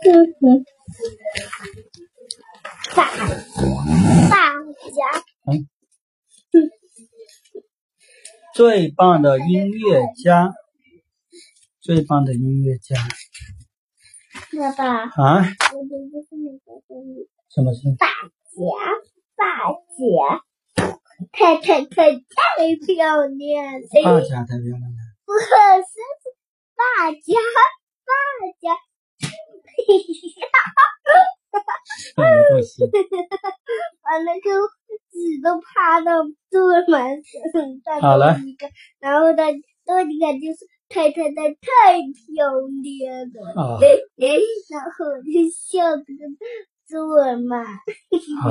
嗯哼，大大家，嗯，最棒的音乐家，最棒的音乐家爸爸，啊！什么是？大家，大家，太太太太漂亮了。大家太漂亮了。不是大家，什么东西？把那个纸都趴到坐满身上，好了。然后他多一个就是太太太太漂亮了，啊，然后我就笑这个坐满，好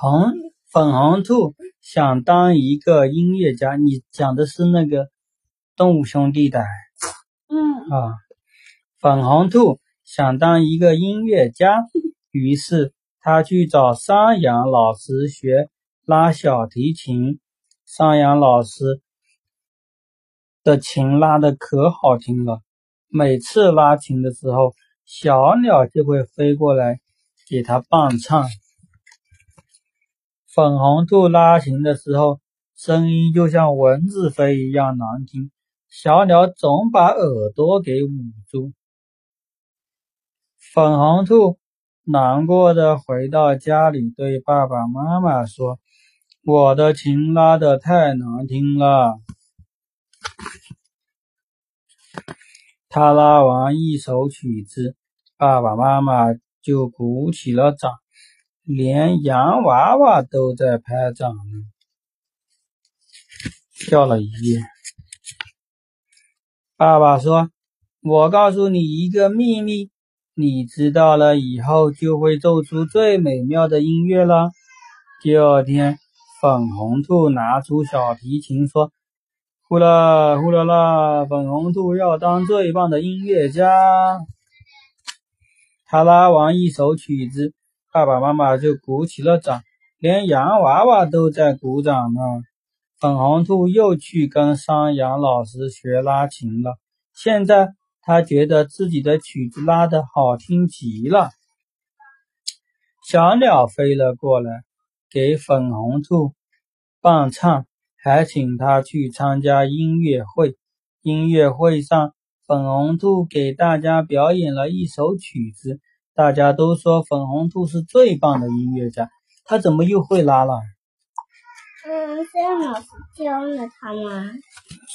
红粉红兔想当一个音乐家，你讲的是那个动物兄弟的。嗯，啊。粉红兔想当一个音乐家，于是他去找山羊老师学拉小提琴。山羊老师的琴拉的可好听了，每次拉琴的时候，小鸟就会飞过来给他伴唱。粉红兔拉琴的时候，声音就像蚊子飞一样难听，小鸟总把耳朵给捂住。粉红兔难过的回到家里，对爸爸妈妈说：“我的琴拉的太难听了。”他拉完一首曲子，爸爸妈妈就鼓起了掌，连洋娃娃都在拍掌呢。跳了一夜。爸爸说：“我告诉你一个秘密，你知道了以后就会奏出最美妙的音乐了。”第二天，粉红兔拿出小提琴说：“呼啦呼啦啦，粉红兔要当最棒的音乐家。”他拉完一首曲子，爸爸妈妈就鼓起了掌，连洋娃娃都在鼓掌呢。粉红兔又去跟山羊老师学拉琴了。现在他觉得自己的曲子拉得好听极了。小鸟飞了过来，给粉红兔伴唱，还请他去参加音乐会。音乐会上，粉红兔给大家表演了一首曲子，大家都说粉红兔是最棒的音乐家。他怎么又会拉了？嗯，这样老师教了他吗？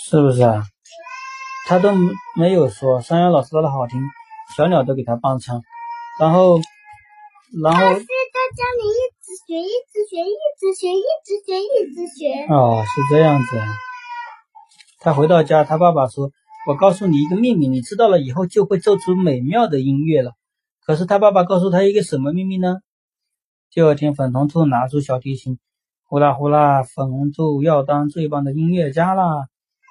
是不是啊？他都没有说，山羊老师说的好听，小鸟都给他帮唱，然后，然后但是在家里一直学，一直学，一直学，一直学，一直学。哦，是这样子啊。他回到家，他爸爸说：“我告诉你一个秘密，你知道了以后就会奏出美妙的音乐了。”可是他爸爸告诉他一个什么秘密呢？第二天，粉红兔拿出小提琴，呼啦呼啦，粉红兔要当最棒的音乐家啦，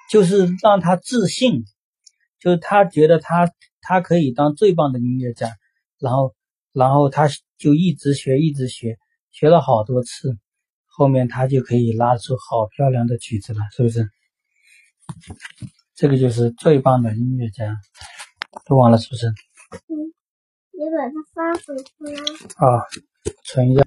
就是让他自信，就是他觉得他他可以当最棒的音乐家，然后然后他就一直学，一直学，学了好多次，后面他就可以拉出好漂亮的曲子了，是不是？这个就是最棒的音乐家，都完了是不是？嗯，你把它发回去啦。啊，存一下。